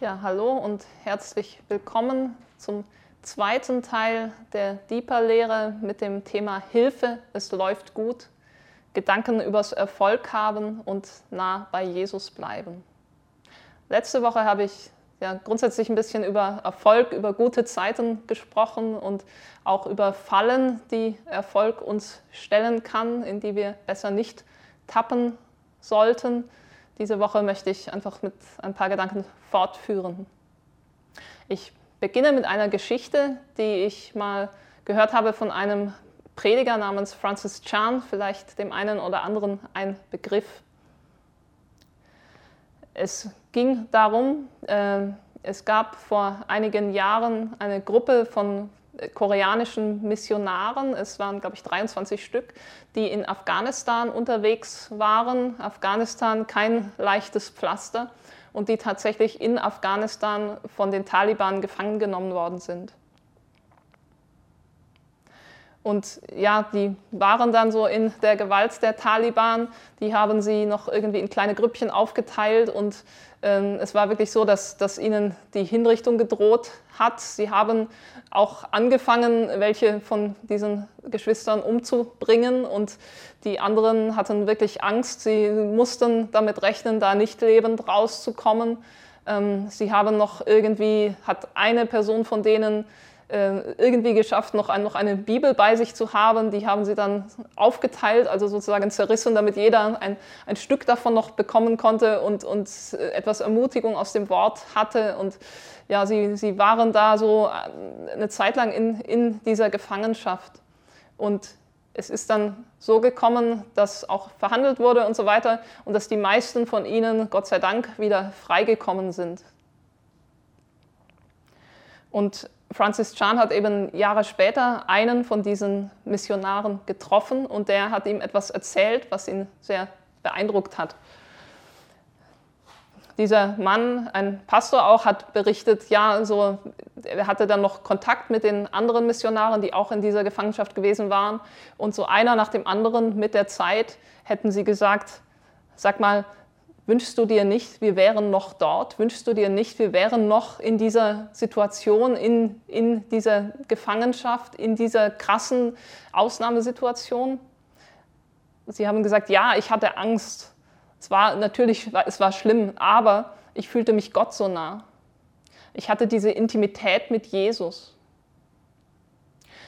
Ja, hallo und herzlich willkommen zum zweiten Teil der Deeper-Lehre mit dem Thema Hilfe, es läuft gut, Gedanken übers Erfolg haben und nah bei Jesus bleiben. Letzte Woche habe ich ja, grundsätzlich ein bisschen über Erfolg, über gute Zeiten gesprochen und auch über Fallen, die Erfolg uns stellen kann, in die wir besser nicht tappen sollten. Diese Woche möchte ich einfach mit ein paar Gedanken fortführen. Ich beginne mit einer Geschichte, die ich mal gehört habe von einem Prediger namens Francis Chan, vielleicht dem einen oder anderen ein Begriff. Es ging darum, äh, es gab vor einigen Jahren eine Gruppe von koreanischen Missionaren, es waren, glaube ich, 23 Stück, die in Afghanistan unterwegs waren. Afghanistan kein leichtes Pflaster und die tatsächlich in Afghanistan von den Taliban gefangen genommen worden sind. Und ja, die waren dann so in der Gewalt der Taliban. Die haben sie noch irgendwie in kleine Grüppchen aufgeteilt und ähm, es war wirklich so, dass, dass ihnen die Hinrichtung gedroht hat. Sie haben auch angefangen, welche von diesen Geschwistern umzubringen und die anderen hatten wirklich Angst. Sie mussten damit rechnen, da nicht lebend rauszukommen. Ähm, sie haben noch irgendwie, hat eine Person von denen irgendwie geschafft, noch, noch eine Bibel bei sich zu haben. Die haben sie dann aufgeteilt, also sozusagen zerrissen, damit jeder ein, ein Stück davon noch bekommen konnte und, und äh, etwas Ermutigung aus dem Wort hatte. Und ja, sie, sie waren da so äh, eine Zeit lang in, in dieser Gefangenschaft. Und es ist dann so gekommen, dass auch verhandelt wurde und so weiter und dass die meisten von ihnen, Gott sei Dank, wieder freigekommen sind. Und Francis Chan hat eben Jahre später einen von diesen Missionaren getroffen und der hat ihm etwas erzählt, was ihn sehr beeindruckt hat. Dieser Mann, ein Pastor auch, hat berichtet, ja, so, er hatte dann noch Kontakt mit den anderen Missionaren, die auch in dieser Gefangenschaft gewesen waren. Und so einer nach dem anderen mit der Zeit hätten sie gesagt, sag mal, Wünschst du dir nicht, wir wären noch dort? Wünschst du dir nicht, wir wären noch in dieser Situation, in, in dieser Gefangenschaft, in dieser krassen Ausnahmesituation? Sie haben gesagt, ja, ich hatte Angst. Es war natürlich, es war schlimm, aber ich fühlte mich Gott so nah. Ich hatte diese Intimität mit Jesus.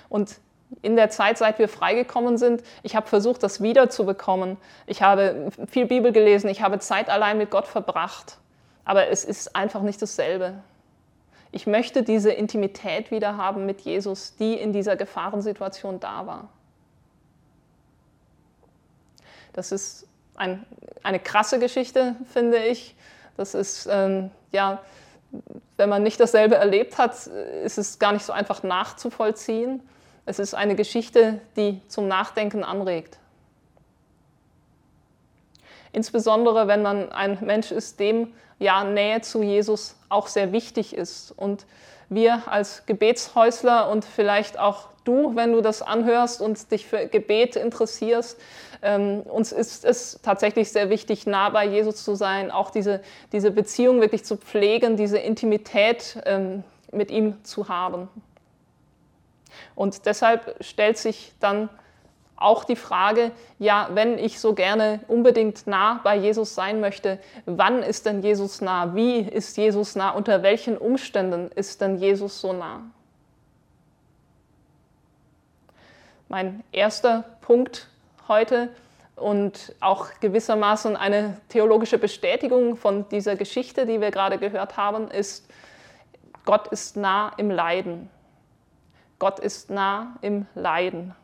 Und in der Zeit, seit wir freigekommen sind, ich habe versucht, das wiederzubekommen. Ich habe viel Bibel gelesen, ich habe Zeit allein mit Gott verbracht. Aber es ist einfach nicht dasselbe. Ich möchte diese Intimität wieder haben mit Jesus, die in dieser Gefahrensituation da war. Das ist ein, eine krasse Geschichte, finde ich. Das ist, ähm, ja, wenn man nicht dasselbe erlebt hat, ist es gar nicht so einfach nachzuvollziehen. Es ist eine Geschichte, die zum Nachdenken anregt. Insbesondere wenn man ein Mensch ist, dem ja Nähe zu Jesus auch sehr wichtig ist. Und wir als Gebetshäusler und vielleicht auch du, wenn du das anhörst und dich für Gebet interessierst, ähm, uns ist es tatsächlich sehr wichtig, nah bei Jesus zu sein, auch diese, diese Beziehung wirklich zu pflegen, diese Intimität ähm, mit ihm zu haben. Und deshalb stellt sich dann auch die Frage, ja, wenn ich so gerne unbedingt nah bei Jesus sein möchte, wann ist denn Jesus nah? Wie ist Jesus nah? Unter welchen Umständen ist denn Jesus so nah? Mein erster Punkt heute und auch gewissermaßen eine theologische Bestätigung von dieser Geschichte, die wir gerade gehört haben, ist, Gott ist nah im Leiden. Gott ist nah im Leiden.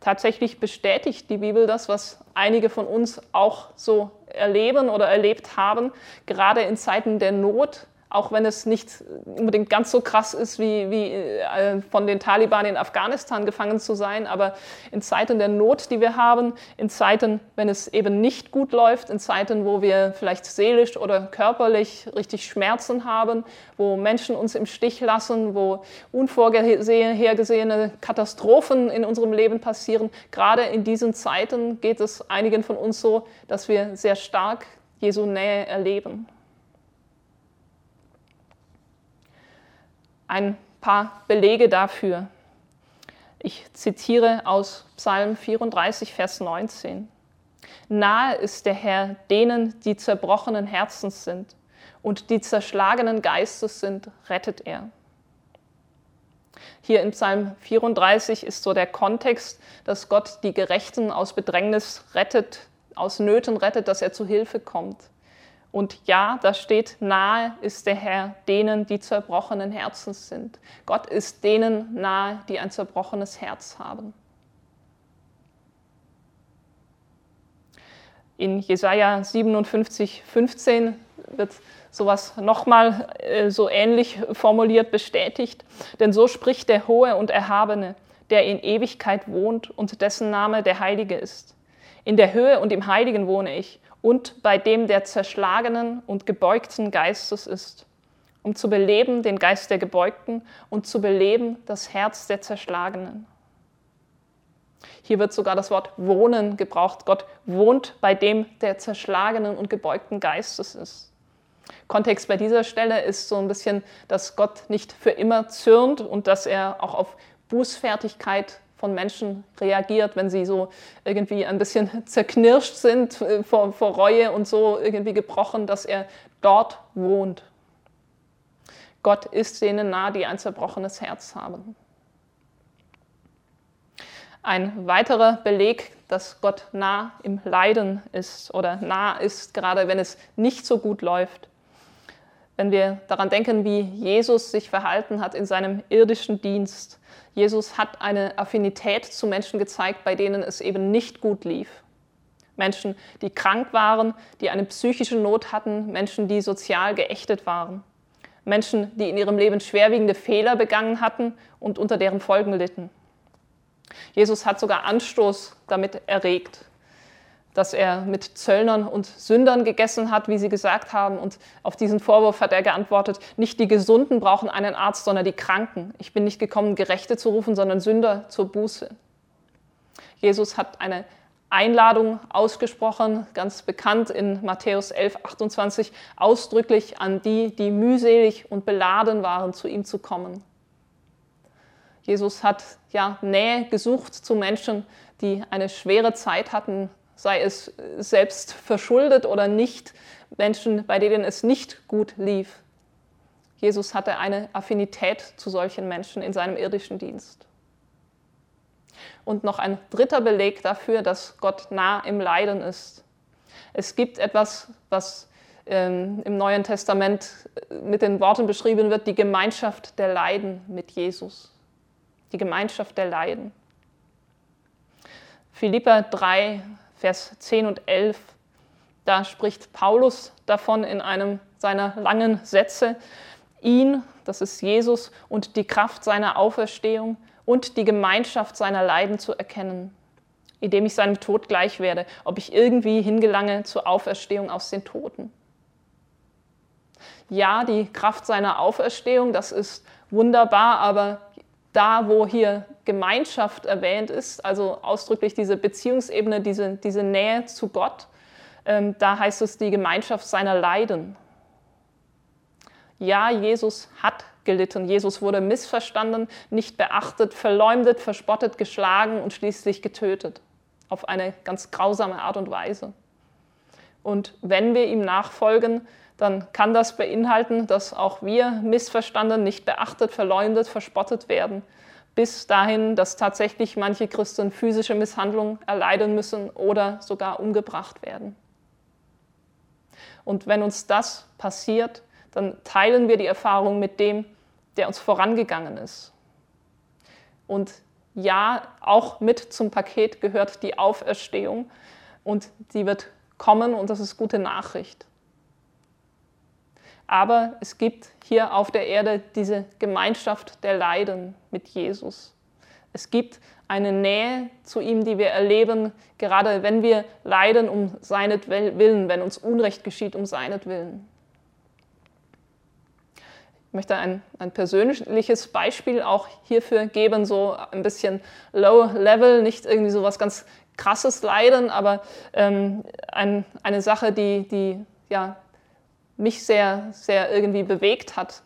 Tatsächlich bestätigt die Bibel das, was einige von uns auch so erleben oder erlebt haben, gerade in Zeiten der Not auch wenn es nicht unbedingt ganz so krass ist, wie, wie äh, von den Taliban in Afghanistan gefangen zu sein, aber in Zeiten der Not, die wir haben, in Zeiten, wenn es eben nicht gut läuft, in Zeiten, wo wir vielleicht seelisch oder körperlich richtig Schmerzen haben, wo Menschen uns im Stich lassen, wo unvorhergesehene Katastrophen in unserem Leben passieren, gerade in diesen Zeiten geht es einigen von uns so, dass wir sehr stark Jesu Nähe erleben. Ein paar Belege dafür. Ich zitiere aus Psalm 34, Vers 19. Nahe ist der Herr denen, die zerbrochenen Herzens sind und die zerschlagenen Geistes sind, rettet er. Hier in Psalm 34 ist so der Kontext, dass Gott die Gerechten aus Bedrängnis rettet, aus Nöten rettet, dass er zu Hilfe kommt. Und ja, da steht, nahe ist der Herr denen, die zerbrochenen Herzens sind. Gott ist denen nahe, die ein zerbrochenes Herz haben. In Jesaja 57, 15 wird sowas nochmal äh, so ähnlich formuliert bestätigt. Denn so spricht der Hohe und Erhabene, der in Ewigkeit wohnt und dessen Name der Heilige ist. In der Höhe und im Heiligen wohne ich und bei dem der zerschlagenen und gebeugten Geistes ist, um zu beleben den Geist der Gebeugten und zu beleben das Herz der Zerschlagenen. Hier wird sogar das Wort wohnen gebraucht. Gott wohnt bei dem der zerschlagenen und gebeugten Geistes ist. Kontext bei dieser Stelle ist so ein bisschen, dass Gott nicht für immer zürnt und dass er auch auf Bußfertigkeit von Menschen reagiert, wenn sie so irgendwie ein bisschen zerknirscht sind äh, vor, vor Reue und so irgendwie gebrochen, dass er dort wohnt. Gott ist denen nah, die ein zerbrochenes Herz haben. Ein weiterer Beleg, dass Gott nah im Leiden ist oder nah ist, gerade wenn es nicht so gut läuft. Wenn wir daran denken, wie Jesus sich verhalten hat in seinem irdischen Dienst, Jesus hat eine Affinität zu Menschen gezeigt, bei denen es eben nicht gut lief. Menschen, die krank waren, die eine psychische Not hatten, Menschen, die sozial geächtet waren, Menschen, die in ihrem Leben schwerwiegende Fehler begangen hatten und unter deren Folgen litten. Jesus hat sogar Anstoß damit erregt, dass er mit Zöllnern und Sündern gegessen hat, wie sie gesagt haben. Und auf diesen Vorwurf hat er geantwortet, nicht die Gesunden brauchen einen Arzt, sondern die Kranken. Ich bin nicht gekommen, Gerechte zu rufen, sondern Sünder zur Buße. Jesus hat eine Einladung ausgesprochen, ganz bekannt in Matthäus 11, 28, ausdrücklich an die, die mühselig und beladen waren, zu ihm zu kommen. Jesus hat ja Nähe gesucht zu Menschen, die eine schwere Zeit hatten, sei es selbst verschuldet oder nicht, Menschen, bei denen es nicht gut lief. Jesus hatte eine Affinität zu solchen Menschen in seinem irdischen Dienst. Und noch ein dritter Beleg dafür, dass Gott nah im Leiden ist. Es gibt etwas, was ähm, im Neuen Testament mit den Worten beschrieben wird, die Gemeinschaft der Leiden mit Jesus. Die Gemeinschaft der Leiden. Philippa 3, Vers 10 und 11. Da spricht Paulus davon in einem seiner langen Sätze, ihn, das ist Jesus, und die Kraft seiner Auferstehung und die Gemeinschaft seiner Leiden zu erkennen, indem ich seinem Tod gleich werde, ob ich irgendwie hingelange zur Auferstehung aus den Toten. Ja, die Kraft seiner Auferstehung, das ist wunderbar, aber da, wo hier Gemeinschaft erwähnt ist, also ausdrücklich diese Beziehungsebene, diese, diese Nähe zu Gott, ähm, da heißt es die Gemeinschaft seiner Leiden. Ja, Jesus hat gelitten. Jesus wurde missverstanden, nicht beachtet, verleumdet, verspottet, geschlagen und schließlich getötet. Auf eine ganz grausame Art und Weise. Und wenn wir ihm nachfolgen, dann kann das beinhalten, dass auch wir missverstanden, nicht beachtet, verleumdet, verspottet werden, bis dahin, dass tatsächlich manche Christen physische Misshandlung erleiden müssen oder sogar umgebracht werden. Und wenn uns das passiert, dann teilen wir die Erfahrung mit dem, der uns vorangegangen ist. Und ja, auch mit zum Paket gehört die Auferstehung und die wird kommen und das ist gute Nachricht. Aber es gibt hier auf der Erde diese Gemeinschaft der Leiden mit Jesus. Es gibt eine Nähe zu ihm, die wir erleben, gerade wenn wir leiden um seinetwillen, wenn uns Unrecht geschieht um seinetwillen. Ich möchte ein, ein persönliches Beispiel auch hierfür geben, so ein bisschen low level, nicht irgendwie so was ganz krasses Leiden, aber ähm, ein, eine Sache, die, die ja, mich sehr, sehr irgendwie bewegt hat.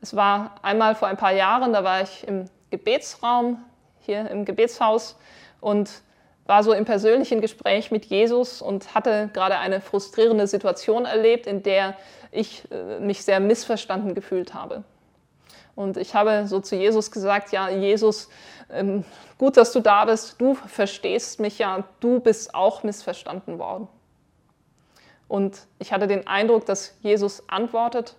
Es war einmal vor ein paar Jahren, da war ich im Gebetsraum, hier im Gebetshaus und war so im persönlichen Gespräch mit Jesus und hatte gerade eine frustrierende Situation erlebt, in der ich äh, mich sehr missverstanden gefühlt habe. Und ich habe so zu Jesus gesagt, ja, Jesus, ähm, gut, dass du da bist, du verstehst mich ja, du bist auch missverstanden worden. Und ich hatte den Eindruck, dass Jesus antwortet,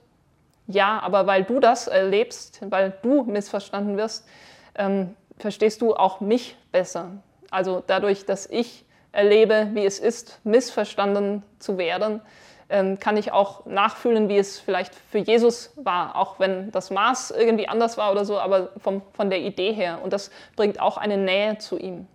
ja, aber weil du das erlebst, weil du missverstanden wirst, ähm, verstehst du auch mich besser. Also dadurch, dass ich erlebe, wie es ist, missverstanden zu werden, ähm, kann ich auch nachfühlen, wie es vielleicht für Jesus war, auch wenn das Maß irgendwie anders war oder so, aber vom, von der Idee her. Und das bringt auch eine Nähe zu ihm.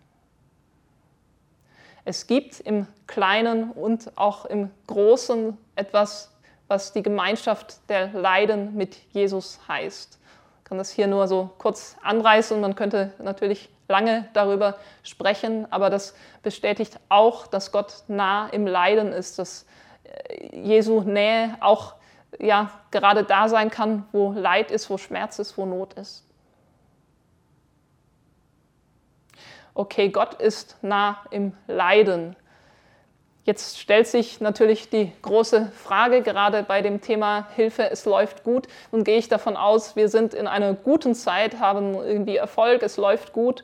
Es gibt im Kleinen und auch im Großen etwas, was die Gemeinschaft der Leiden mit Jesus heißt. Ich kann das hier nur so kurz anreißen. Man könnte natürlich lange darüber sprechen, aber das bestätigt auch, dass Gott nah im Leiden ist, dass Jesu Nähe auch ja, gerade da sein kann, wo Leid ist, wo Schmerz ist, wo Not ist. Okay, Gott ist nah im Leiden. Jetzt stellt sich natürlich die große Frage, gerade bei dem Thema Hilfe, es läuft gut. Nun gehe ich davon aus, wir sind in einer guten Zeit, haben irgendwie Erfolg, es läuft gut.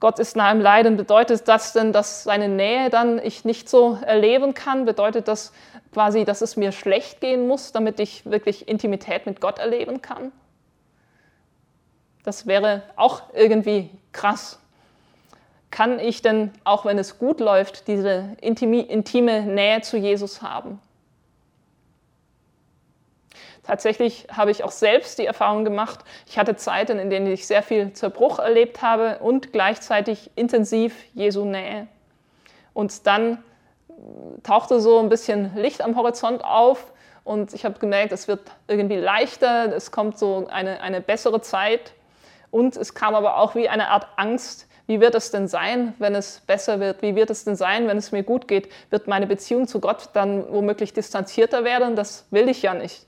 Gott ist nah im Leiden, bedeutet das denn, dass seine Nähe dann ich nicht so erleben kann? Bedeutet das quasi, dass es mir schlecht gehen muss, damit ich wirklich Intimität mit Gott erleben kann? Das wäre auch irgendwie krass. Kann ich denn, auch wenn es gut läuft, diese intime Nähe zu Jesus haben? Tatsächlich habe ich auch selbst die Erfahrung gemacht, ich hatte Zeiten, in denen ich sehr viel Zerbruch erlebt habe und gleichzeitig intensiv Jesu Nähe. Und dann tauchte so ein bisschen Licht am Horizont auf und ich habe gemerkt, es wird irgendwie leichter, es kommt so eine, eine bessere Zeit und es kam aber auch wie eine Art Angst, wie wird es denn sein, wenn es besser wird? Wie wird es denn sein, wenn es mir gut geht? Wird meine Beziehung zu Gott dann womöglich distanzierter werden? Das will ich ja nicht.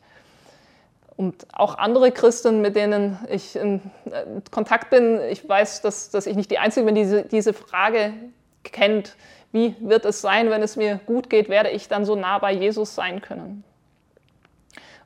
Und auch andere Christen, mit denen ich in äh, Kontakt bin, ich weiß, dass, dass ich nicht die Einzige bin, die diese, diese Frage kennt. Wie wird es sein, wenn es mir gut geht? Werde ich dann so nah bei Jesus sein können?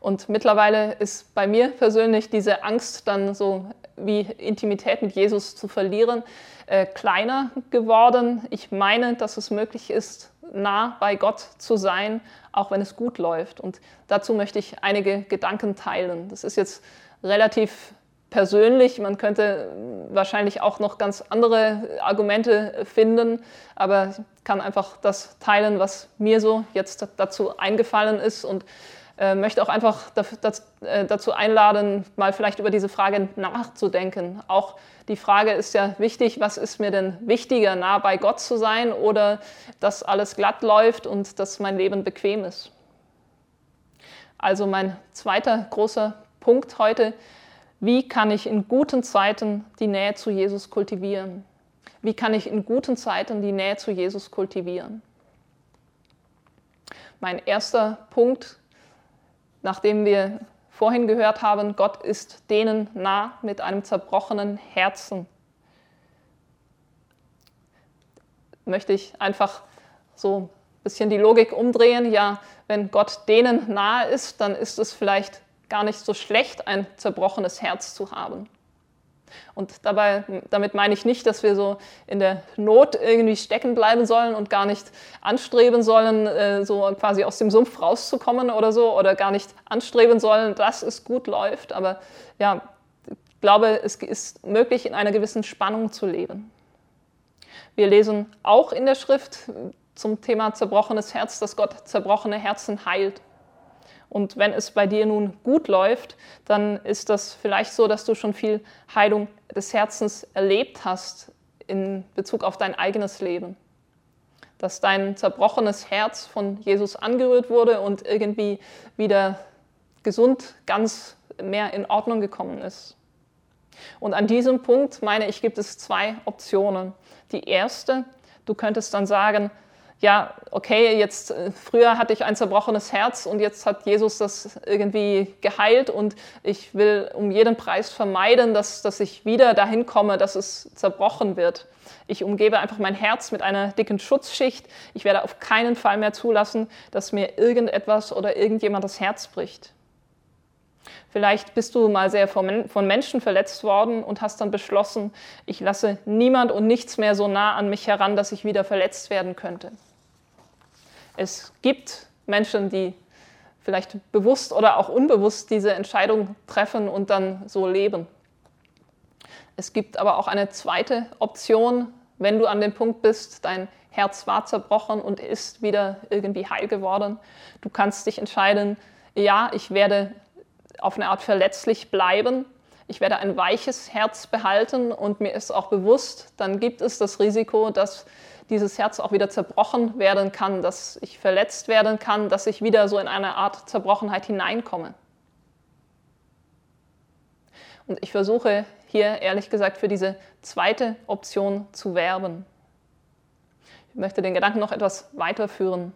Und mittlerweile ist bei mir persönlich diese Angst, dann so wie Intimität mit Jesus zu verlieren, äh, kleiner geworden. Ich meine, dass es möglich ist, nah bei Gott zu sein, auch wenn es gut läuft. Und dazu möchte ich einige Gedanken teilen. Das ist jetzt relativ persönlich. Man könnte wahrscheinlich auch noch ganz andere Argumente finden, aber ich kann einfach das teilen, was mir so jetzt dazu eingefallen ist und äh, möchte auch einfach äh, dazu einladen, mal vielleicht über diese Frage nachzudenken. Auch die Frage ist ja wichtig, was ist mir denn wichtiger, nah bei Gott zu sein oder dass alles glatt läuft und dass mein Leben bequem ist. Also mein zweiter großer Punkt heute, wie kann ich in guten Zeiten die Nähe zu Jesus kultivieren? Wie kann ich in guten Zeiten die Nähe zu Jesus kultivieren? Mein erster Punkt nachdem wir vorhin gehört haben, Gott ist denen nah mit einem zerbrochenen Herzen, möchte ich einfach so ein bisschen die Logik umdrehen. Ja, wenn Gott denen nahe ist, dann ist es vielleicht gar nicht so schlecht, ein zerbrochenes Herz zu haben. Und dabei, damit meine ich nicht, dass wir so in der Not irgendwie stecken bleiben sollen und gar nicht anstreben sollen, äh, so quasi aus dem Sumpf rauszukommen oder so, oder gar nicht anstreben sollen, dass es gut läuft. Aber ja, ich glaube, es ist möglich, in einer gewissen Spannung zu leben. Wir lesen auch in der Schrift zum Thema zerbrochenes Herz, dass Gott zerbrochene Herzen heilt. Und wenn es bei dir nun gut läuft, dann ist das vielleicht so, dass du schon viel Heilung des Herzens erlebt hast in Bezug auf dein eigenes Leben. Dass dein zerbrochenes Herz von Jesus angerührt wurde und irgendwie wieder gesund, ganz mehr in Ordnung gekommen ist. Und an diesem Punkt, meine ich, gibt es zwei Optionen. Die erste, du könntest dann sagen, ja, okay, jetzt äh, früher hatte ich ein zerbrochenes Herz und jetzt hat Jesus das irgendwie geheilt und ich will um jeden Preis vermeiden, dass, dass ich wieder dahin komme, dass es zerbrochen wird. Ich umgebe einfach mein Herz mit einer dicken Schutzschicht. Ich werde auf keinen Fall mehr zulassen, dass mir irgendetwas oder irgendjemand das Herz bricht. Vielleicht bist du mal sehr von Menschen verletzt worden und hast dann beschlossen, ich lasse niemand und nichts mehr so nah an mich heran, dass ich wieder verletzt werden könnte. Es gibt Menschen, die vielleicht bewusst oder auch unbewusst diese Entscheidung treffen und dann so leben. Es gibt aber auch eine zweite Option, wenn du an dem Punkt bist, dein Herz war zerbrochen und ist wieder irgendwie heil geworden. Du kannst dich entscheiden, ja, ich werde auf eine Art verletzlich bleiben. Ich werde ein weiches Herz behalten und mir ist auch bewusst, dann gibt es das Risiko, dass dieses Herz auch wieder zerbrochen werden kann, dass ich verletzt werden kann, dass ich wieder so in eine Art Zerbrochenheit hineinkomme. Und ich versuche hier ehrlich gesagt für diese zweite Option zu werben. Ich möchte den Gedanken noch etwas weiterführen.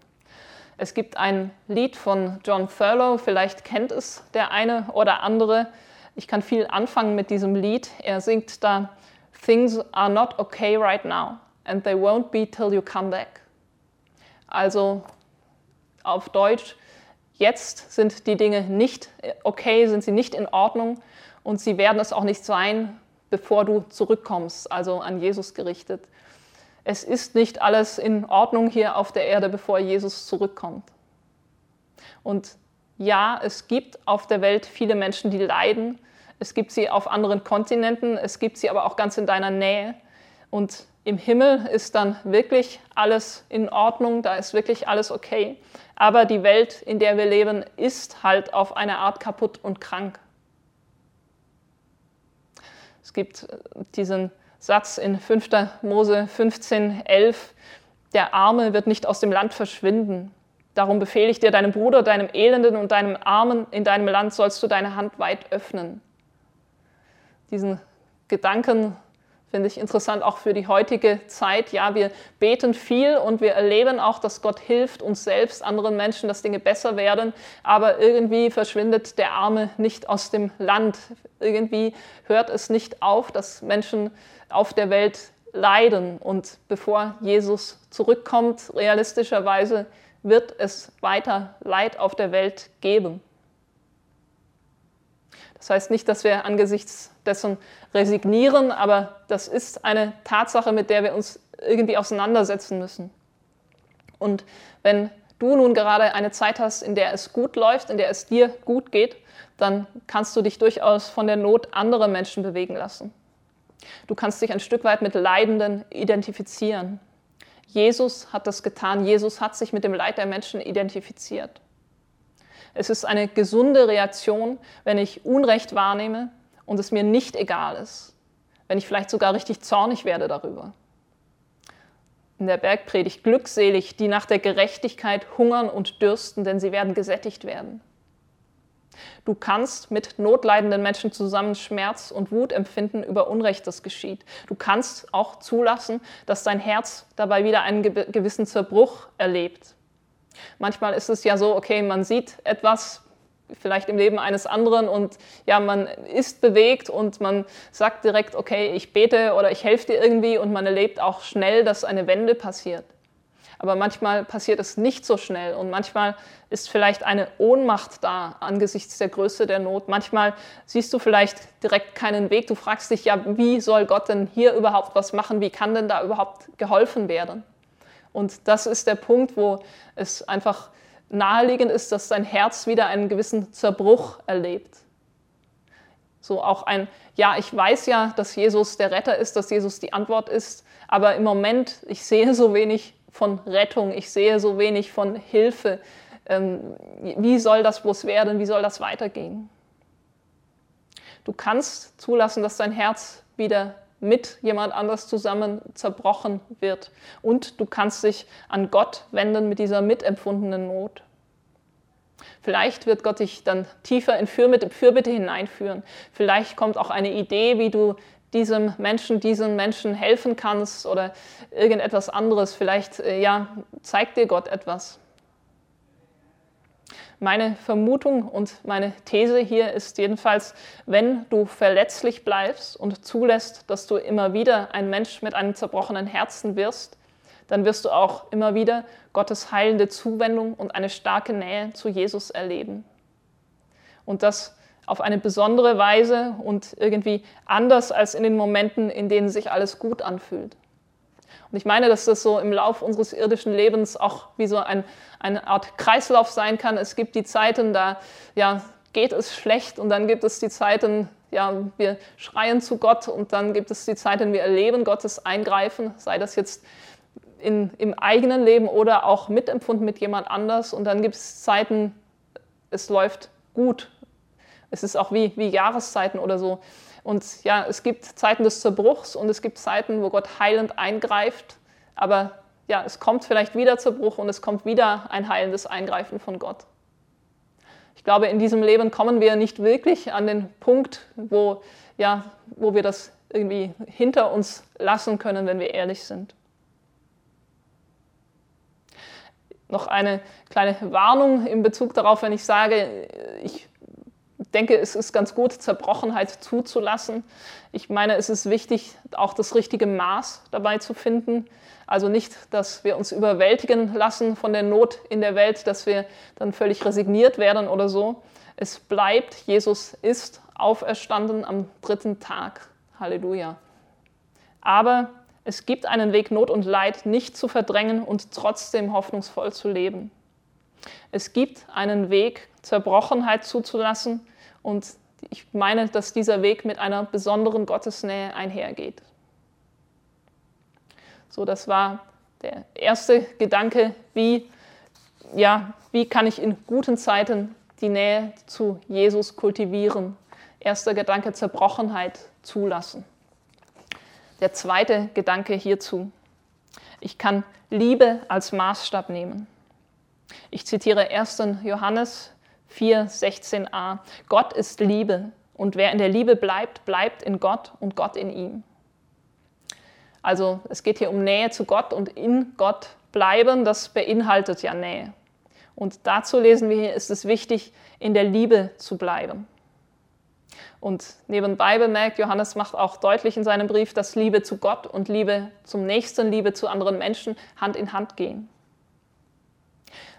Es gibt ein Lied von John Thurlow, vielleicht kennt es der eine oder andere. Ich kann viel anfangen mit diesem Lied. Er singt da, Things are not okay right now and they won't be till you come back. Also auf Deutsch, jetzt sind die Dinge nicht okay, sind sie nicht in Ordnung und sie werden es auch nicht sein, bevor du zurückkommst, also an Jesus gerichtet. Es ist nicht alles in Ordnung hier auf der Erde, bevor Jesus zurückkommt. Und ja, es gibt auf der Welt viele Menschen, die leiden. Es gibt sie auf anderen Kontinenten, es gibt sie aber auch ganz in deiner Nähe. Und im Himmel ist dann wirklich alles in Ordnung, da ist wirklich alles okay. Aber die Welt, in der wir leben, ist halt auf eine Art kaputt und krank. Es gibt äh, diesen Satz in 5. Mose 15, 11, der Arme wird nicht aus dem Land verschwinden. Darum befehle ich dir, deinem Bruder, deinem Elenden und deinem Armen in deinem Land sollst du deine Hand weit öffnen. Diesen Gedanken finde ich interessant auch für die heutige Zeit. Ja, wir beten viel und wir erleben auch, dass Gott hilft uns selbst, anderen Menschen, dass Dinge besser werden. Aber irgendwie verschwindet der Arme nicht aus dem Land. Irgendwie hört es nicht auf, dass Menschen auf der Welt leiden. Und bevor Jesus zurückkommt, realistischerweise wird es weiter Leid auf der Welt geben. Das heißt nicht, dass wir angesichts dessen resignieren, aber das ist eine Tatsache, mit der wir uns irgendwie auseinandersetzen müssen. Und wenn du nun gerade eine Zeit hast, in der es gut läuft, in der es dir gut geht, dann kannst du dich durchaus von der Not anderer Menschen bewegen lassen. Du kannst dich ein Stück weit mit Leidenden identifizieren. Jesus hat das getan. Jesus hat sich mit dem Leid der Menschen identifiziert. Es ist eine gesunde Reaktion, wenn ich Unrecht wahrnehme und es mir nicht egal ist, wenn ich vielleicht sogar richtig zornig werde darüber. In der Bergpredigt glückselig, die nach der Gerechtigkeit hungern und dürsten, denn sie werden gesättigt werden. Du kannst mit notleidenden Menschen zusammen Schmerz und Wut empfinden über Unrecht, das geschieht. Du kannst auch zulassen, dass dein Herz dabei wieder einen gewissen Zerbruch erlebt. Manchmal ist es ja so, okay, man sieht etwas vielleicht im Leben eines anderen und ja, man ist bewegt und man sagt direkt, okay, ich bete oder ich helfe dir irgendwie und man erlebt auch schnell, dass eine Wende passiert. Aber manchmal passiert es nicht so schnell und manchmal ist vielleicht eine Ohnmacht da angesichts der Größe der Not. Manchmal siehst du vielleicht direkt keinen Weg. Du fragst dich ja, wie soll Gott denn hier überhaupt was machen? Wie kann denn da überhaupt geholfen werden? Und das ist der Punkt, wo es einfach naheliegend ist, dass dein Herz wieder einen gewissen Zerbruch erlebt. So auch ein, ja, ich weiß ja, dass Jesus der Retter ist, dass Jesus die Antwort ist, aber im Moment, ich sehe so wenig von Rettung, ich sehe so wenig von Hilfe. Ähm, wie soll das bloß werden? Wie soll das weitergehen? Du kannst zulassen, dass dein Herz wieder mit jemand anders zusammen zerbrochen wird. Und du kannst dich an Gott wenden mit dieser mitempfundenen Not. Vielleicht wird Gott dich dann tiefer in Fürbitte, Fürbitte hineinführen. Vielleicht kommt auch eine Idee, wie du diesem Menschen, diesen Menschen helfen kannst oder irgendetwas anderes. Vielleicht äh, ja, zeigt dir Gott etwas. Meine Vermutung und meine These hier ist jedenfalls, wenn du verletzlich bleibst und zulässt, dass du immer wieder ein Mensch mit einem zerbrochenen Herzen wirst, dann wirst du auch immer wieder Gottes heilende Zuwendung und eine starke Nähe zu Jesus erleben. Und das auf eine besondere Weise und irgendwie anders als in den Momenten, in denen sich alles gut anfühlt. Und ich meine, dass das so im Lauf unseres irdischen Lebens auch wie so ein, eine Art Kreislauf sein kann. Es gibt die Zeiten, da ja, geht es schlecht und dann gibt es die Zeiten, ja, wir schreien zu Gott und dann gibt es die Zeiten, wir erleben Gottes Eingreifen, sei das jetzt in, im eigenen Leben oder auch mitempfunden mit jemand anders. Und dann gibt es Zeiten, es läuft gut. Es ist auch wie, wie Jahreszeiten oder so. Und ja, es gibt Zeiten des Zerbruchs und es gibt Zeiten, wo Gott heilend eingreift. Aber ja, es kommt vielleicht wieder Zerbruch und es kommt wieder ein heilendes Eingreifen von Gott. Ich glaube, in diesem Leben kommen wir nicht wirklich an den Punkt, wo, ja, wo wir das irgendwie hinter uns lassen können, wenn wir ehrlich sind. Noch eine kleine Warnung in Bezug darauf, wenn ich sage, ich denke, es ist ganz gut, Zerbrochenheit zuzulassen. Ich meine, es ist wichtig, auch das richtige Maß dabei zu finden. Also nicht, dass wir uns überwältigen lassen von der Not in der Welt, dass wir dann völlig resigniert werden oder so. Es bleibt, Jesus ist auferstanden am dritten Tag. Halleluja. Aber es gibt einen Weg, Not und Leid nicht zu verdrängen und trotzdem hoffnungsvoll zu leben. Es gibt einen Weg, Zerbrochenheit zuzulassen und ich meine, dass dieser Weg mit einer besonderen Gottesnähe einhergeht. So, das war der erste Gedanke, wie, ja, wie kann ich in guten Zeiten die Nähe zu Jesus kultivieren? Erster Gedanke, Zerbrochenheit zulassen. Der zweite Gedanke hierzu. Ich kann Liebe als Maßstab nehmen. Ich zitiere 1. Johannes 4, 16a. Gott ist Liebe und wer in der Liebe bleibt, bleibt in Gott und Gott in ihm. Also es geht hier um Nähe zu Gott und in Gott bleiben, das beinhaltet ja Nähe. Und dazu lesen wir hier, ist es wichtig, in der Liebe zu bleiben. Und nebenbei bemerkt, Johannes macht auch deutlich in seinem Brief, dass Liebe zu Gott und Liebe zum Nächsten, Liebe zu anderen Menschen Hand in Hand gehen.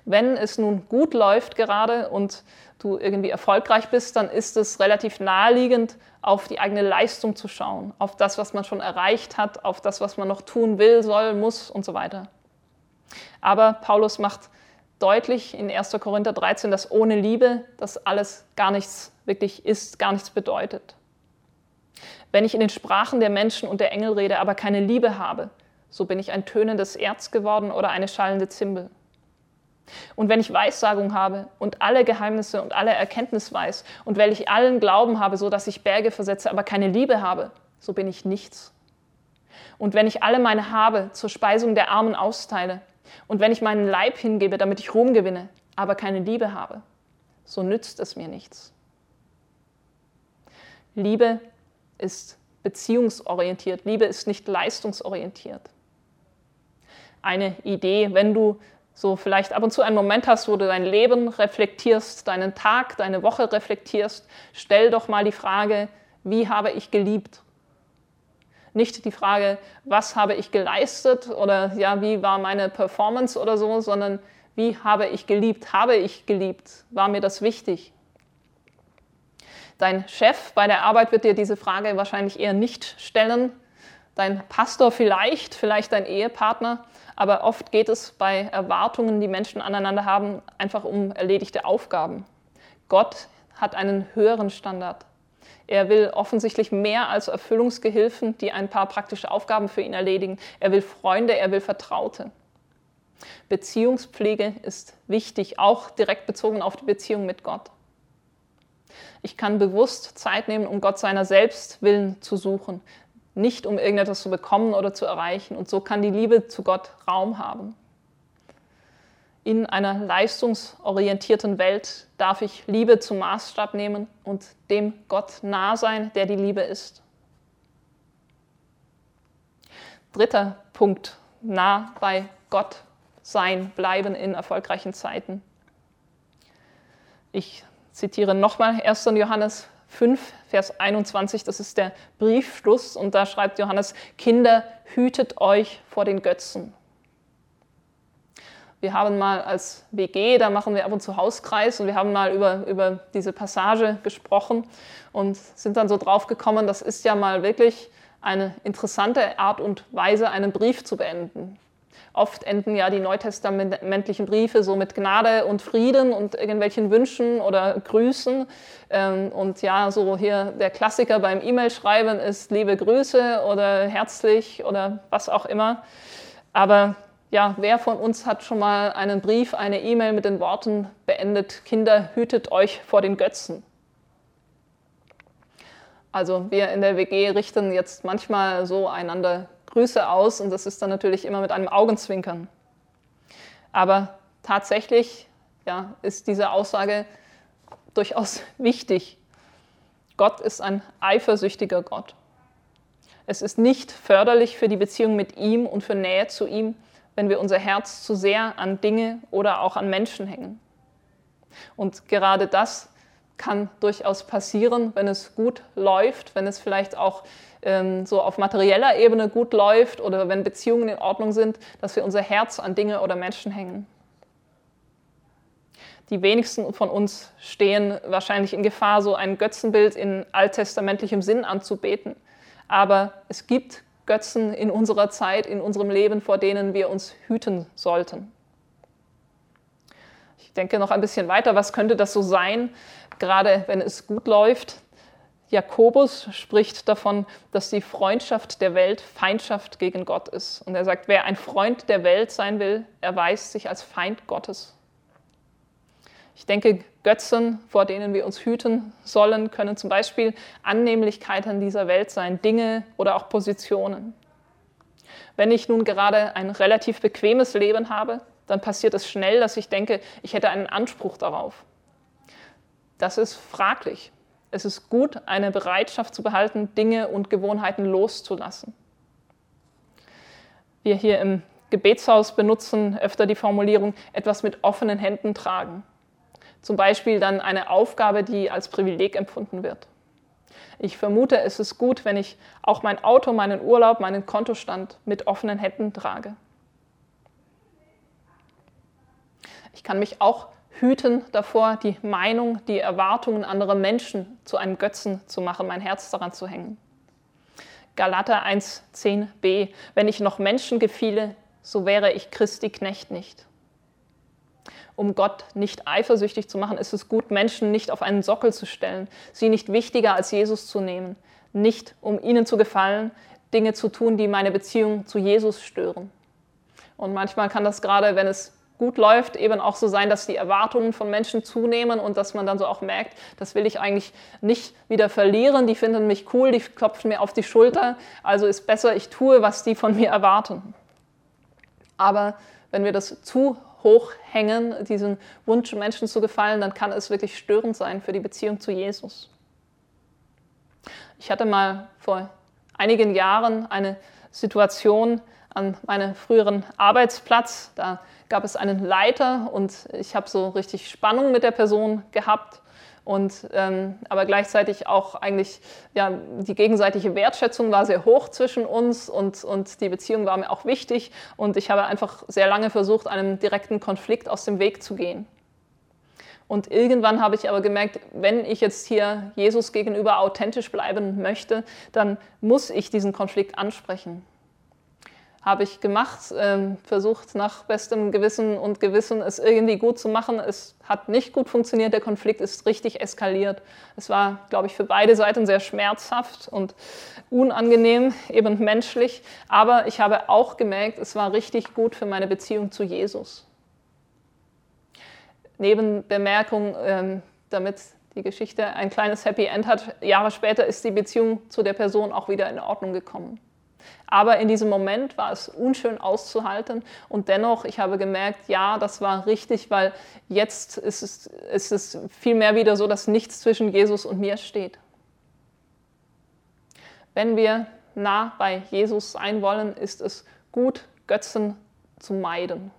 Wenn es nun gut läuft gerade und du irgendwie erfolgreich bist, dann ist es relativ naheliegend, auf die eigene Leistung zu schauen, auf das, was man schon erreicht hat, auf das, was man noch tun will, soll, muss und so weiter. Aber Paulus macht deutlich in 1. Korinther 13, dass ohne Liebe das alles gar nichts wirklich ist, gar nichts bedeutet. Wenn ich in den Sprachen der Menschen und der Engel rede, aber keine Liebe habe, so bin ich ein tönendes Erz geworden oder eine schallende Zimbel. Und wenn ich Weissagung habe und alle Geheimnisse und alle Erkenntnis weiß und wenn ich allen Glauben habe, so dass ich Berge versetze, aber keine Liebe habe, so bin ich nichts. Und wenn ich alle meine Habe zur Speisung der Armen austeile und wenn ich meinen Leib hingebe, damit ich Ruhm gewinne, aber keine Liebe habe, so nützt es mir nichts. Liebe ist beziehungsorientiert. Liebe ist nicht leistungsorientiert. Eine Idee, wenn du so vielleicht ab und zu einen Moment hast, wo du dein Leben reflektierst, deinen Tag, deine Woche reflektierst, stell doch mal die Frage, wie habe ich geliebt? Nicht die Frage, was habe ich geleistet oder ja, wie war meine Performance oder so, sondern wie habe ich geliebt? Habe ich geliebt? War mir das wichtig? Dein Chef bei der Arbeit wird dir diese Frage wahrscheinlich eher nicht stellen. Dein Pastor vielleicht, vielleicht dein Ehepartner. Aber oft geht es bei Erwartungen, die Menschen aneinander haben, einfach um erledigte Aufgaben. Gott hat einen höheren Standard. Er will offensichtlich mehr als Erfüllungsgehilfen, die ein paar praktische Aufgaben für ihn erledigen. Er will Freunde, er will Vertraute. Beziehungspflege ist wichtig, auch direkt bezogen auf die Beziehung mit Gott. Ich kann bewusst Zeit nehmen, um Gott seiner selbst willen zu suchen, nicht um irgendetwas zu bekommen oder zu erreichen. Und so kann die Liebe zu Gott Raum haben. In einer leistungsorientierten Welt darf ich Liebe zum Maßstab nehmen und dem Gott nah sein, der die Liebe ist. dritter Punkt, nah bei Gott sein, bleiben in erfolgreichen Zeiten. Ich zitiere nochmal 1. Johannes 5, Vers 21, das ist der Briefschluss und da schreibt Johannes, Kinder, hütet euch vor den Götzen. Wir haben mal als WG, da machen wir ab und zu Hauskreis und wir haben mal über, über diese Passage gesprochen und sind dann so drauf gekommen, das ist ja mal wirklich eine interessante Art und Weise, einen Brief zu beenden. Oft enden ja die neutestamentlichen Briefe so mit Gnade und Frieden und irgendwelchen Wünschen oder Grüßen. Ähm, und ja, so hier der Klassiker beim E-Mail-Schreiben ist liebe Grüße oder herzlich oder was auch immer. Aber ja, wer von uns hat schon mal einen Brief, eine E-Mail mit den Worten beendet, Kinder, hütet euch vor den Götzen? Also wir in der WG richten jetzt manchmal so einander Grüße aus und das ist dann natürlich immer mit einem Augenzwinkern. Aber tatsächlich ja, ist diese Aussage durchaus wichtig. Gott ist ein eifersüchtiger Gott. Es ist nicht förderlich für die Beziehung mit ihm und für Nähe zu ihm, wenn wir unser Herz zu sehr an Dinge oder auch an Menschen hängen. Und gerade das kann durchaus passieren, wenn es gut läuft, wenn es vielleicht auch ähm, so auf materieller Ebene gut läuft oder wenn Beziehungen in Ordnung sind, dass wir unser Herz an Dinge oder Menschen hängen. Die wenigsten von uns stehen wahrscheinlich in Gefahr, so ein Götzenbild in alttestamentlichem Sinn anzubeten. Aber es gibt Götzen in unserer Zeit, in unserem Leben, vor denen wir uns hüten sollten. Ich denke noch ein bisschen weiter, was könnte das so sein, gerade wenn es gut läuft? Jakobus spricht davon, dass die Freundschaft der Welt Feindschaft gegen Gott ist. Und er sagt, wer ein Freund der Welt sein will, erweist sich als Feind Gottes. Ich denke, Götzen, vor denen wir uns hüten sollen, können zum Beispiel Annehmlichkeiten dieser Welt sein, Dinge oder auch Positionen. Wenn ich nun gerade ein relativ bequemes Leben habe, dann passiert es schnell, dass ich denke, ich hätte einen Anspruch darauf. Das ist fraglich. Es ist gut, eine Bereitschaft zu behalten, Dinge und Gewohnheiten loszulassen. Wir hier im Gebetshaus benutzen öfter die Formulierung etwas mit offenen Händen tragen. Zum Beispiel dann eine Aufgabe, die als Privileg empfunden wird. Ich vermute, es ist gut, wenn ich auch mein Auto, meinen Urlaub, meinen Kontostand mit offenen Händen trage. Ich kann mich auch hüten davor, die Meinung, die Erwartungen anderer Menschen zu einem Götzen zu machen, mein Herz daran zu hängen. Galater 1,10b. Wenn ich noch Menschen gefiele, so wäre ich Christi Knecht nicht. Um Gott nicht eifersüchtig zu machen, ist es gut, Menschen nicht auf einen Sockel zu stellen, sie nicht wichtiger als Jesus zu nehmen, nicht um ihnen zu gefallen, Dinge zu tun, die meine Beziehung zu Jesus stören. Und manchmal kann das gerade, wenn es gut läuft, eben auch so sein, dass die Erwartungen von Menschen zunehmen und dass man dann so auch merkt, das will ich eigentlich nicht wieder verlieren. Die finden mich cool, die klopfen mir auf die Schulter. Also ist besser, ich tue, was die von mir erwarten. Aber wenn wir das zu hoch hängen, diesen Wunsch, Menschen zu gefallen, dann kann es wirklich störend sein für die Beziehung zu Jesus. Ich hatte mal vor einigen Jahren eine Situation an meinem früheren Arbeitsplatz. Da gab es einen Leiter und ich habe so richtig Spannung mit der Person gehabt. Und, ähm, aber gleichzeitig auch eigentlich, ja, die gegenseitige Wertschätzung war sehr hoch zwischen uns und, und die Beziehung war mir auch wichtig. Und ich habe einfach sehr lange versucht, einem direkten Konflikt aus dem Weg zu gehen. Und irgendwann habe ich aber gemerkt, wenn ich jetzt hier Jesus gegenüber authentisch bleiben möchte, dann muss ich diesen Konflikt ansprechen habe ich gemacht, ähm, versucht nach bestem Gewissen und Gewissen es irgendwie gut zu machen. Es hat nicht gut funktioniert, der Konflikt ist richtig eskaliert. Es war, glaube ich, für beide Seiten sehr schmerzhaft und unangenehm, eben menschlich. Aber ich habe auch gemerkt, es war richtig gut für meine Beziehung zu Jesus. Nebenbemerkung, ähm, damit die Geschichte ein kleines Happy End hat, Jahre später ist die Beziehung zu der Person auch wieder in Ordnung gekommen. Aber in diesem Moment war es unschön auszuhalten und dennoch, ich habe gemerkt, ja, das war richtig, weil jetzt ist es, ist es vielmehr wieder so, dass nichts zwischen Jesus und mir steht. Wenn wir nah bei Jesus sein wollen, ist es gut, Götzen zu meiden.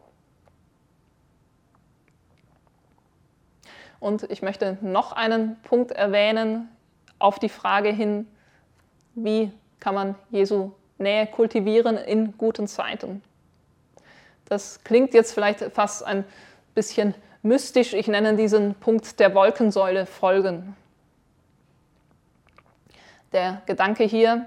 Und ich möchte noch einen Punkt erwähnen auf die Frage hin, wie kann man Jesu Nähe kultivieren in guten Zeiten. Das klingt jetzt vielleicht fast ein bisschen mystisch. Ich nenne diesen Punkt der Wolkensäule folgen. Der Gedanke hier,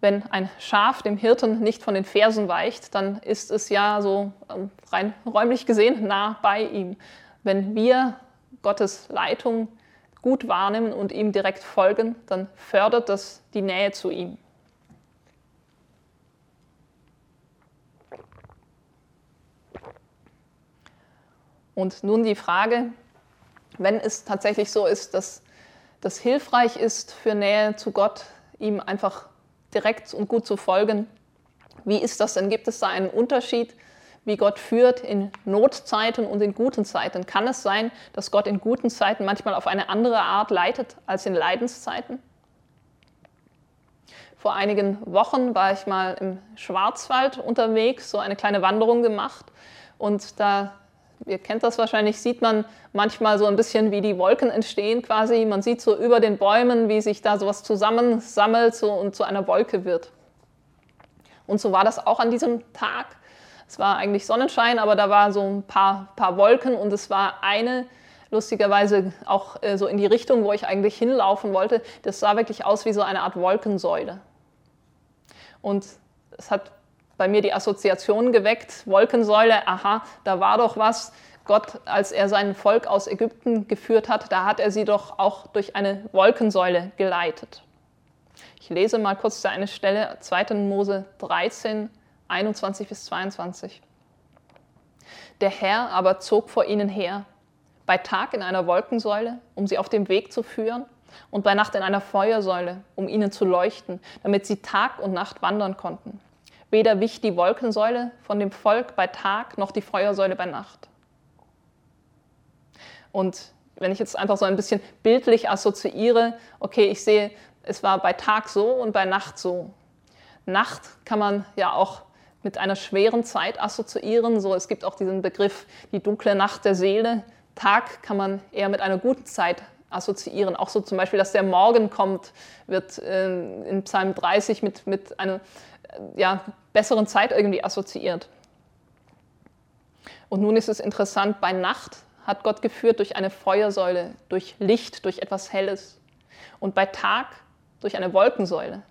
wenn ein Schaf dem Hirten nicht von den Fersen weicht, dann ist es ja so ähm, rein räumlich gesehen nah bei ihm. Wenn wir Gottes Leitung gut wahrnehmen und ihm direkt folgen, dann fördert das die Nähe zu ihm. Und nun die Frage, wenn es tatsächlich so ist, dass das hilfreich ist für Nähe zu Gott, ihm einfach direkt und gut zu folgen, wie ist das denn? Gibt es da einen Unterschied, wie Gott führt in Notzeiten und in guten Zeiten? Kann es sein, dass Gott in guten Zeiten manchmal auf eine andere Art leitet als in Leidenszeiten? Vor einigen Wochen war ich mal im Schwarzwald unterwegs, so eine kleine Wanderung gemacht und da ihr kennt das wahrscheinlich, sieht man manchmal so ein bisschen, wie die Wolken entstehen quasi. Man sieht so über den Bäumen, wie sich da sowas zusammensammelt so, und zu einer Wolke wird. Und so war das auch an diesem Tag. Es war eigentlich Sonnenschein, aber da war so ein paar, paar Wolken und es war eine, lustigerweise auch äh, so in die Richtung, wo ich eigentlich hinlaufen wollte. Das sah wirklich aus wie so eine Art Wolkensäule. Und es hat bei mir die Assoziation geweckt, Wolkensäule, aha, da war doch was. Gott, als er sein Volk aus Ägypten geführt hat, da hat er sie doch auch durch eine Wolkensäule geleitet. Ich lese mal kurz da eine Stelle, 2. Mose 13, 21 bis 22. Der Herr aber zog vor ihnen her, bei Tag in einer Wolkensäule, um sie auf dem Weg zu führen, und bei Nacht in einer Feuersäule, um ihnen zu leuchten, damit sie Tag und Nacht wandern konnten. Weder wich die Wolkensäule von dem Volk bei Tag noch die Feuersäule bei Nacht. Und wenn ich jetzt einfach so ein bisschen bildlich assoziiere, okay, ich sehe, es war bei Tag so und bei Nacht so. Nacht kann man ja auch mit einer schweren Zeit assoziieren. So, es gibt auch diesen Begriff die dunkle Nacht der Seele. Tag kann man eher mit einer guten Zeit assoziieren. Auch so zum Beispiel, dass der Morgen kommt, wird äh, in Psalm 30 mit, mit einer ja, besseren Zeit irgendwie assoziiert. Und nun ist es interessant, bei Nacht hat Gott geführt durch eine Feuersäule, durch Licht, durch etwas Helles. Und bei Tag durch eine Wolkensäule.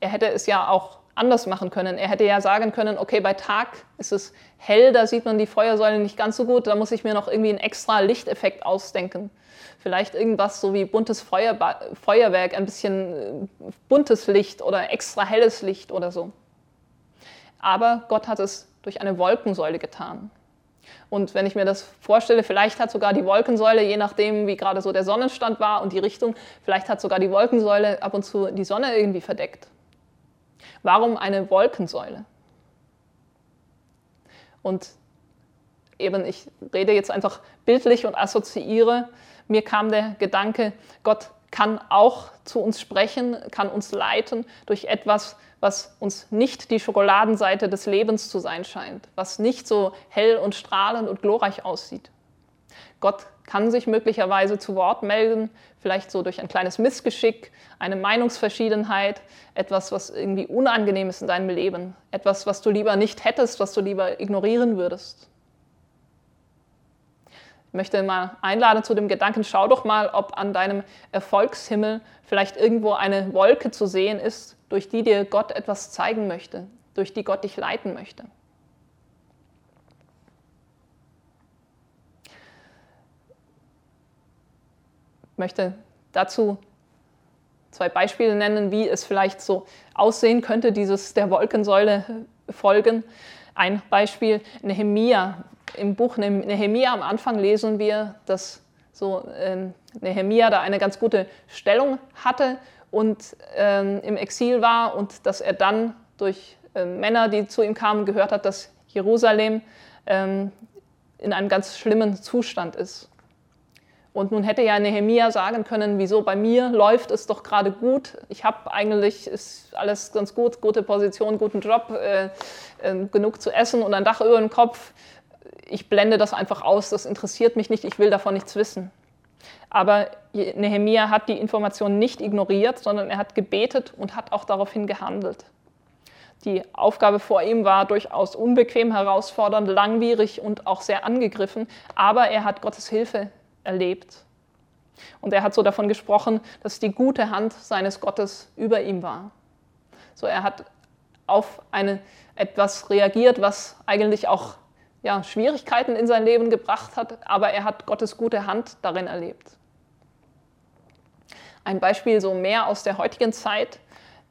Er hätte es ja auch anders machen können. Er hätte ja sagen können, okay, bei Tag ist es hell, da sieht man die Feuersäule nicht ganz so gut, da muss ich mir noch irgendwie einen extra Lichteffekt ausdenken. Vielleicht irgendwas so wie buntes Feuerba Feuerwerk, ein bisschen äh, buntes Licht oder extra helles Licht oder so. Aber Gott hat es durch eine Wolkensäule getan. Und wenn ich mir das vorstelle, vielleicht hat sogar die Wolkensäule, je nachdem, wie gerade so der Sonnenstand war und die Richtung, vielleicht hat sogar die Wolkensäule ab und zu die Sonne irgendwie verdeckt. Warum eine Wolkensäule? Und eben, ich rede jetzt einfach bildlich und assoziiere mir kam der Gedanke, Gott kann auch zu uns sprechen, kann uns leiten durch etwas, was uns nicht die Schokoladenseite des Lebens zu sein scheint, was nicht so hell und strahlend und glorreich aussieht. Gott kann sich möglicherweise zu Wort melden, vielleicht so durch ein kleines Missgeschick, eine Meinungsverschiedenheit, etwas, was irgendwie unangenehm ist in deinem Leben, etwas, was du lieber nicht hättest, was du lieber ignorieren würdest. Ich möchte mal einladen zu dem Gedanken, schau doch mal, ob an deinem Erfolgshimmel vielleicht irgendwo eine Wolke zu sehen ist, durch die dir Gott etwas zeigen möchte, durch die Gott dich leiten möchte. Ich möchte dazu zwei Beispiele nennen, wie es vielleicht so aussehen könnte, dieses der Wolkensäule folgen. Ein Beispiel, Nehemia im Buch Nehemia am Anfang lesen wir, dass so äh, Nehemia da eine ganz gute Stellung hatte und ähm, im Exil war und dass er dann durch äh, Männer, die zu ihm kamen, gehört hat, dass Jerusalem ähm, in einem ganz schlimmen Zustand ist. Und nun hätte ja Nehemia sagen können, wieso bei mir läuft es doch gerade gut. Ich habe eigentlich ist alles ganz gut, gute Position, guten Job, äh, äh, genug zu essen und ein Dach über dem Kopf. Ich blende das einfach aus, das interessiert mich nicht, ich will davon nichts wissen. Aber Nehemia hat die Information nicht ignoriert, sondern er hat gebetet und hat auch daraufhin gehandelt. Die Aufgabe vor ihm war durchaus unbequem, herausfordernd, langwierig und auch sehr angegriffen, aber er hat Gottes Hilfe erlebt. Und er hat so davon gesprochen, dass die gute Hand seines Gottes über ihm war. So er hat auf eine, etwas reagiert, was eigentlich auch ja, Schwierigkeiten in sein Leben gebracht hat, aber er hat Gottes gute Hand darin erlebt. Ein Beispiel so mehr aus der heutigen Zeit.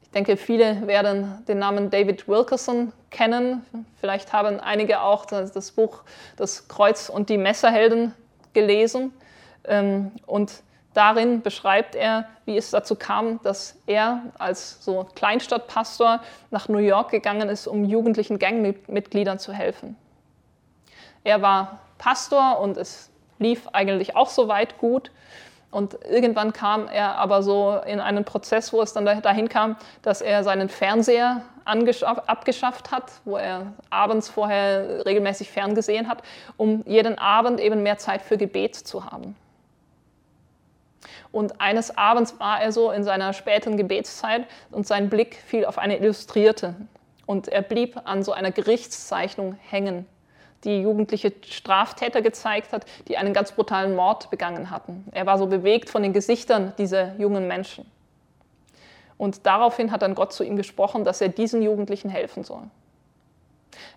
Ich denke, viele werden den Namen David Wilkerson kennen. Vielleicht haben einige auch das Buch Das Kreuz und die Messerhelden gelesen. Ähm, und darin beschreibt er, wie es dazu kam, dass er als so Kleinstadtpastor nach New York gegangen ist, um jugendlichen Gangmitgliedern zu helfen. Er war Pastor und es lief eigentlich auch soweit gut. Und irgendwann kam er aber so in einen Prozess, wo es dann dahin kam, dass er seinen Fernseher abgeschafft hat, wo er abends vorher regelmäßig ferngesehen hat, um jeden Abend eben mehr Zeit für Gebet zu haben. Und eines Abends war er so in seiner späten Gebetszeit und sein Blick fiel auf eine Illustrierte. Und er blieb an so einer Gerichtszeichnung hängen die jugendliche Straftäter gezeigt hat, die einen ganz brutalen Mord begangen hatten. Er war so bewegt von den Gesichtern dieser jungen Menschen. Und daraufhin hat dann Gott zu ihm gesprochen, dass er diesen Jugendlichen helfen soll.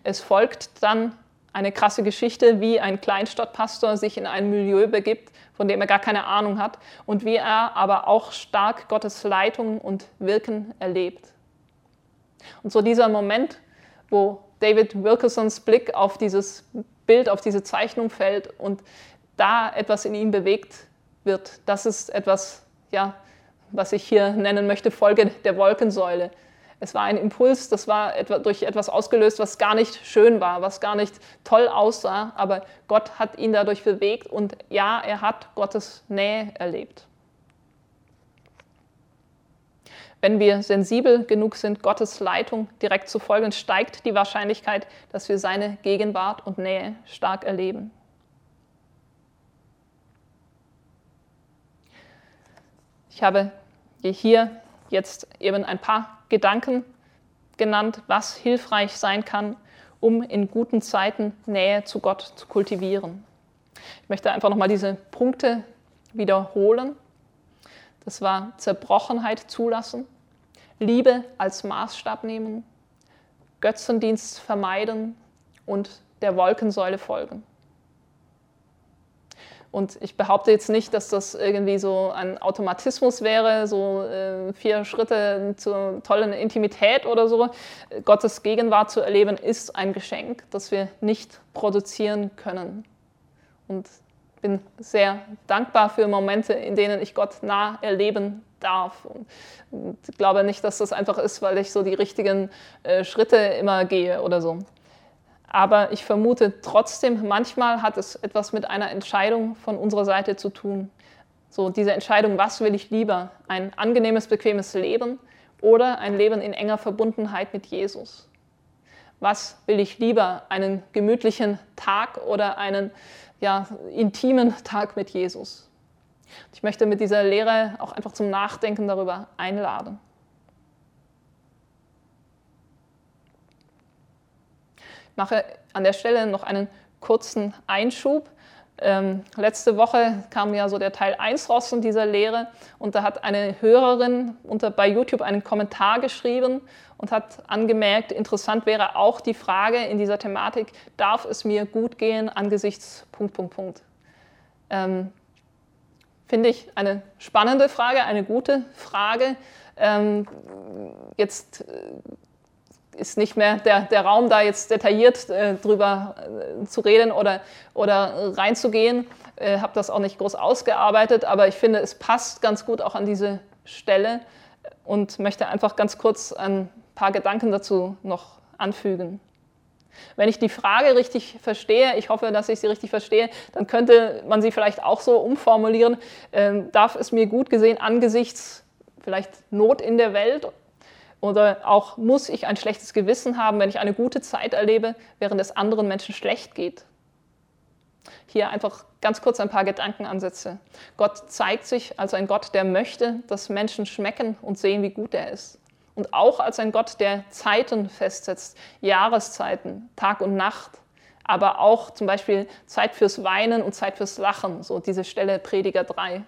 Es folgt dann eine krasse Geschichte, wie ein Kleinstadtpastor sich in ein Milieu begibt, von dem er gar keine Ahnung hat und wie er aber auch stark Gottes Leitung und Wirken erlebt. Und so dieser Moment, wo David Wilkersons Blick auf dieses Bild, auf diese Zeichnung fällt und da etwas in ihm bewegt wird. Das ist etwas, ja, was ich hier nennen möchte, Folge der Wolkensäule. Es war ein Impuls, das war etwa durch etwas ausgelöst, was gar nicht schön war, was gar nicht toll aussah, aber Gott hat ihn dadurch bewegt und ja, er hat Gottes Nähe erlebt. Wenn wir sensibel genug sind, Gottes Leitung direkt zu folgen, steigt die Wahrscheinlichkeit, dass wir seine Gegenwart und Nähe stark erleben. Ich habe hier jetzt eben ein paar Gedanken genannt, was hilfreich sein kann, um in guten Zeiten Nähe zu Gott zu kultivieren. Ich möchte einfach nochmal diese Punkte wiederholen. Das war Zerbrochenheit zulassen, Liebe als Maßstab nehmen, Götzendienst vermeiden und der Wolkensäule folgen. Und ich behaupte jetzt nicht, dass das irgendwie so ein Automatismus wäre, so äh, vier Schritte zur tollen Intimität oder so. Gottes Gegenwart zu erleben ist ein Geschenk, das wir nicht produzieren können. Und bin sehr dankbar für Momente, in denen ich Gott nah erleben darf. Und ich glaube nicht, dass das einfach ist, weil ich so die richtigen äh, Schritte immer gehe oder so. Aber ich vermute trotzdem, manchmal hat es etwas mit einer Entscheidung von unserer Seite zu tun. So diese Entscheidung, was will ich lieber? Ein angenehmes, bequemes Leben oder ein Leben in enger Verbundenheit mit Jesus? Was will ich lieber? Einen gemütlichen Tag oder einen ja, intimen Tag mit Jesus. Ich möchte mit dieser Lehre auch einfach zum Nachdenken darüber einladen. Ich mache an der Stelle noch einen kurzen Einschub. Ähm, letzte Woche kam ja so der Teil 1 raus von dieser Lehre und da hat eine Hörerin unter, bei YouTube einen Kommentar geschrieben und hat angemerkt, interessant wäre auch die Frage in dieser Thematik, darf es mir gut gehen angesichts Punkt, Punkt, Punkt. Ähm, Finde ich eine spannende Frage, eine gute Frage. Ähm, jetzt äh, ist nicht mehr der, der Raum, da jetzt detailliert äh, drüber äh, zu reden oder, oder reinzugehen. Äh, habe das auch nicht groß ausgearbeitet, aber ich finde, es passt ganz gut auch an diese Stelle und möchte einfach ganz kurz ein paar Gedanken dazu noch anfügen. Wenn ich die Frage richtig verstehe, ich hoffe, dass ich sie richtig verstehe, dann könnte man sie vielleicht auch so umformulieren, äh, darf es mir gut gesehen angesichts vielleicht Not in der Welt oder auch muss ich ein schlechtes Gewissen haben, wenn ich eine gute Zeit erlebe, während es anderen Menschen schlecht geht? Hier einfach ganz kurz ein paar Gedankenansätze. Gott zeigt sich als ein Gott, der möchte, dass Menschen schmecken und sehen, wie gut er ist. Und auch als ein Gott, der Zeiten festsetzt, Jahreszeiten, Tag und Nacht, aber auch zum Beispiel Zeit fürs Weinen und Zeit fürs Lachen, so diese Stelle Prediger 3.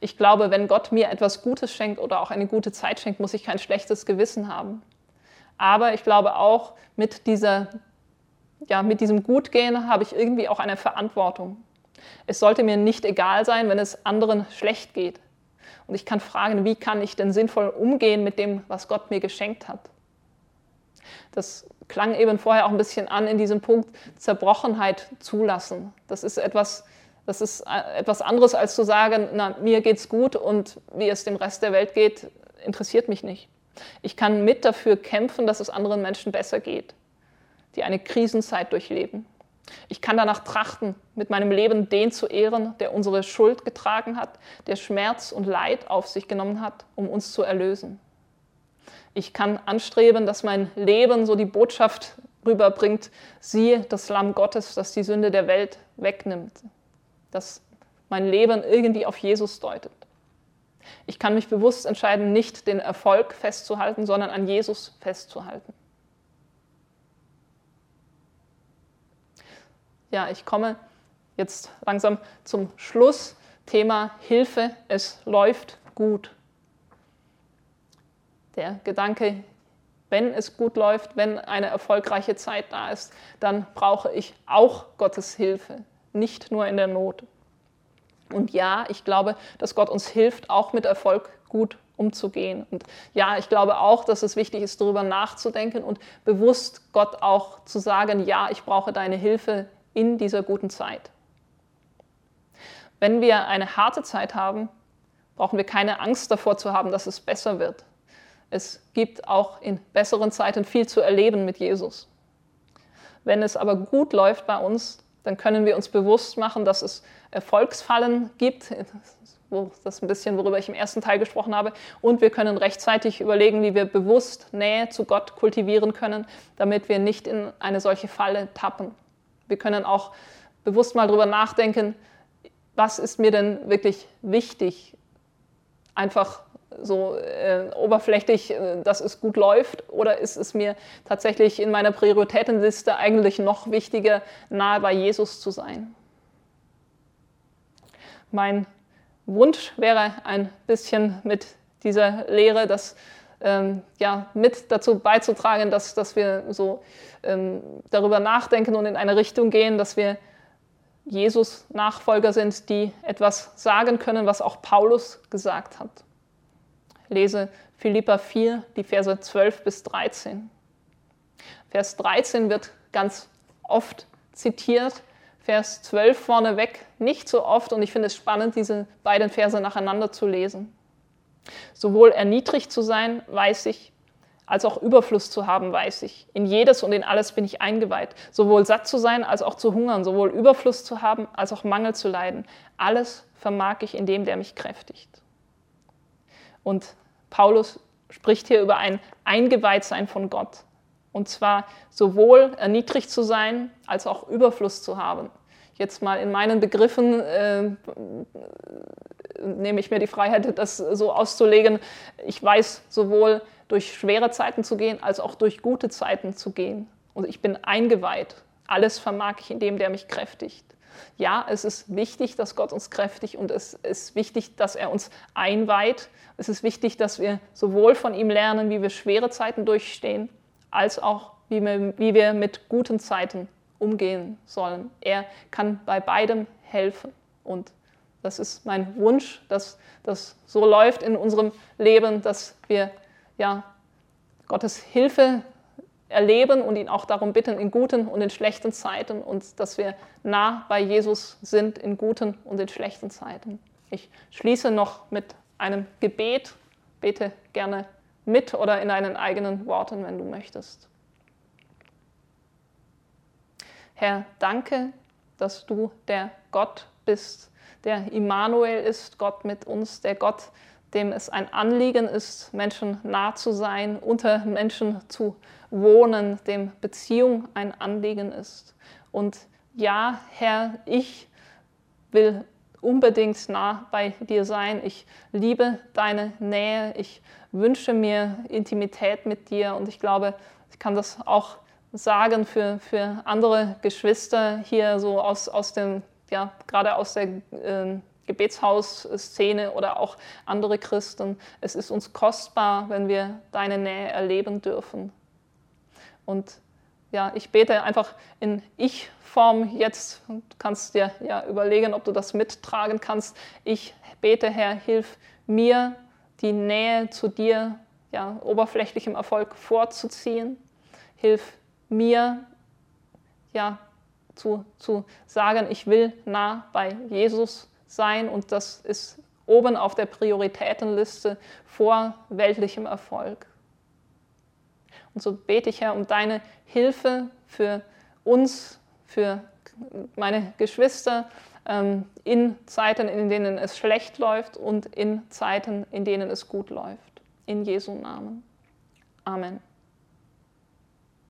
Ich glaube, wenn Gott mir etwas Gutes schenkt oder auch eine gute Zeit schenkt, muss ich kein schlechtes Gewissen haben. Aber ich glaube auch, mit, dieser, ja, mit diesem Gutgehen habe ich irgendwie auch eine Verantwortung. Es sollte mir nicht egal sein, wenn es anderen schlecht geht. Und ich kann fragen, wie kann ich denn sinnvoll umgehen mit dem, was Gott mir geschenkt hat? Das klang eben vorher auch ein bisschen an in diesem Punkt Zerbrochenheit zulassen. Das ist etwas, das ist äh, etwas anderes, als zu sagen, na, mir geht's gut und wie es dem Rest der Welt geht, interessiert mich nicht. Ich kann mit dafür kämpfen, dass es anderen Menschen besser geht, die eine Krisenzeit durchleben. Ich kann danach trachten, mit meinem Leben den zu ehren, der unsere Schuld getragen hat, der Schmerz und Leid auf sich genommen hat, um uns zu erlösen. Ich kann anstreben, dass mein Leben so die Botschaft rüberbringt, siehe das Lamm Gottes, das die Sünde der Welt wegnimmt dass mein Leben irgendwie auf Jesus deutet. Ich kann mich bewusst entscheiden, nicht den Erfolg festzuhalten, sondern an Jesus festzuhalten. Ja, ich komme jetzt langsam zum Schluss. Thema Hilfe, es läuft gut. Der Gedanke, wenn es gut läuft, wenn eine erfolgreiche Zeit da ist, dann brauche ich auch Gottes Hilfe nicht nur in der Not. Und ja, ich glaube, dass Gott uns hilft, auch mit Erfolg gut umzugehen. Und ja, ich glaube auch, dass es wichtig ist, darüber nachzudenken und bewusst Gott auch zu sagen, ja, ich brauche deine Hilfe in dieser guten Zeit. Wenn wir eine harte Zeit haben, brauchen wir keine Angst davor zu haben, dass es besser wird. Es gibt auch in besseren Zeiten viel zu erleben mit Jesus. Wenn es aber gut läuft bei uns, dann können wir uns bewusst machen, dass es Erfolgsfallen gibt. Das ist ein bisschen, worüber ich im ersten Teil gesprochen habe. Und wir können rechtzeitig überlegen, wie wir bewusst Nähe zu Gott kultivieren können, damit wir nicht in eine solche Falle tappen. Wir können auch bewusst mal darüber nachdenken, was ist mir denn wirklich wichtig? Einfach so äh, oberflächlich, äh, dass es gut läuft? Oder ist es mir tatsächlich in meiner Prioritätenliste eigentlich noch wichtiger, nahe bei Jesus zu sein? Mein Wunsch wäre ein bisschen mit dieser Lehre, das ähm, ja, mit dazu beizutragen, dass, dass wir so ähm, darüber nachdenken und in eine Richtung gehen, dass wir Jesus Nachfolger sind, die etwas sagen können, was auch Paulus gesagt hat lese Philippa 4, die Verse 12 bis 13. Vers 13 wird ganz oft zitiert, Vers 12 vorneweg nicht so oft und ich finde es spannend, diese beiden Verse nacheinander zu lesen. Sowohl erniedrigt zu sein, weiß ich, als auch Überfluss zu haben, weiß ich. In jedes und in alles bin ich eingeweiht. Sowohl satt zu sein, als auch zu hungern, sowohl Überfluss zu haben, als auch Mangel zu leiden. Alles vermag ich in dem, der mich kräftigt. Und Paulus spricht hier über ein Eingeweihtsein von Gott. Und zwar sowohl erniedrigt zu sein, als auch Überfluss zu haben. Jetzt mal in meinen Begriffen äh, nehme ich mir die Freiheit, das so auszulegen. Ich weiß sowohl durch schwere Zeiten zu gehen, als auch durch gute Zeiten zu gehen. Und ich bin eingeweiht. Alles vermag ich in dem, der mich kräftigt ja, es ist wichtig, dass Gott uns kräftig und es ist wichtig, dass er uns einweiht. Es ist wichtig, dass wir sowohl von ihm lernen, wie wir schwere Zeiten durchstehen, als auch, wie wir, wie wir mit guten Zeiten umgehen sollen. Er kann bei beidem helfen. Und das ist mein Wunsch, dass das so läuft in unserem Leben, dass wir ja, Gottes Hilfe erleben und ihn auch darum bitten, in guten und in schlechten Zeiten und dass wir nah bei Jesus sind in guten und in schlechten Zeiten. Ich schließe noch mit einem Gebet. Bete gerne mit oder in deinen eigenen Worten, wenn du möchtest. Herr, danke, dass du der Gott bist, der Immanuel ist, Gott mit uns, der Gott, dem es ein Anliegen ist, Menschen nah zu sein, unter Menschen zu wohnen, dem Beziehung ein Anliegen ist. Und ja, Herr, ich will unbedingt nah bei dir sein. Ich liebe deine Nähe. Ich wünsche mir Intimität mit dir. Und ich glaube, ich kann das auch sagen für, für andere Geschwister hier so aus, aus dem, ja, gerade aus der äh, Gebetshausszene oder auch andere Christen. Es ist uns kostbar, wenn wir deine Nähe erleben dürfen. Und ja, ich bete einfach in Ich-Form jetzt. Du kannst dir ja überlegen, ob du das mittragen kannst. Ich bete, Herr, hilf mir, die Nähe zu dir, ja, oberflächlichem Erfolg vorzuziehen. Hilf mir, ja, zu, zu sagen, ich will nah bei Jesus sein und das ist oben auf der Prioritätenliste vor weltlichem Erfolg. Und so bete ich, Herr, um deine Hilfe für uns, für meine Geschwister ähm, in Zeiten, in denen es schlecht läuft und in Zeiten, in denen es gut läuft. In Jesu Namen. Amen.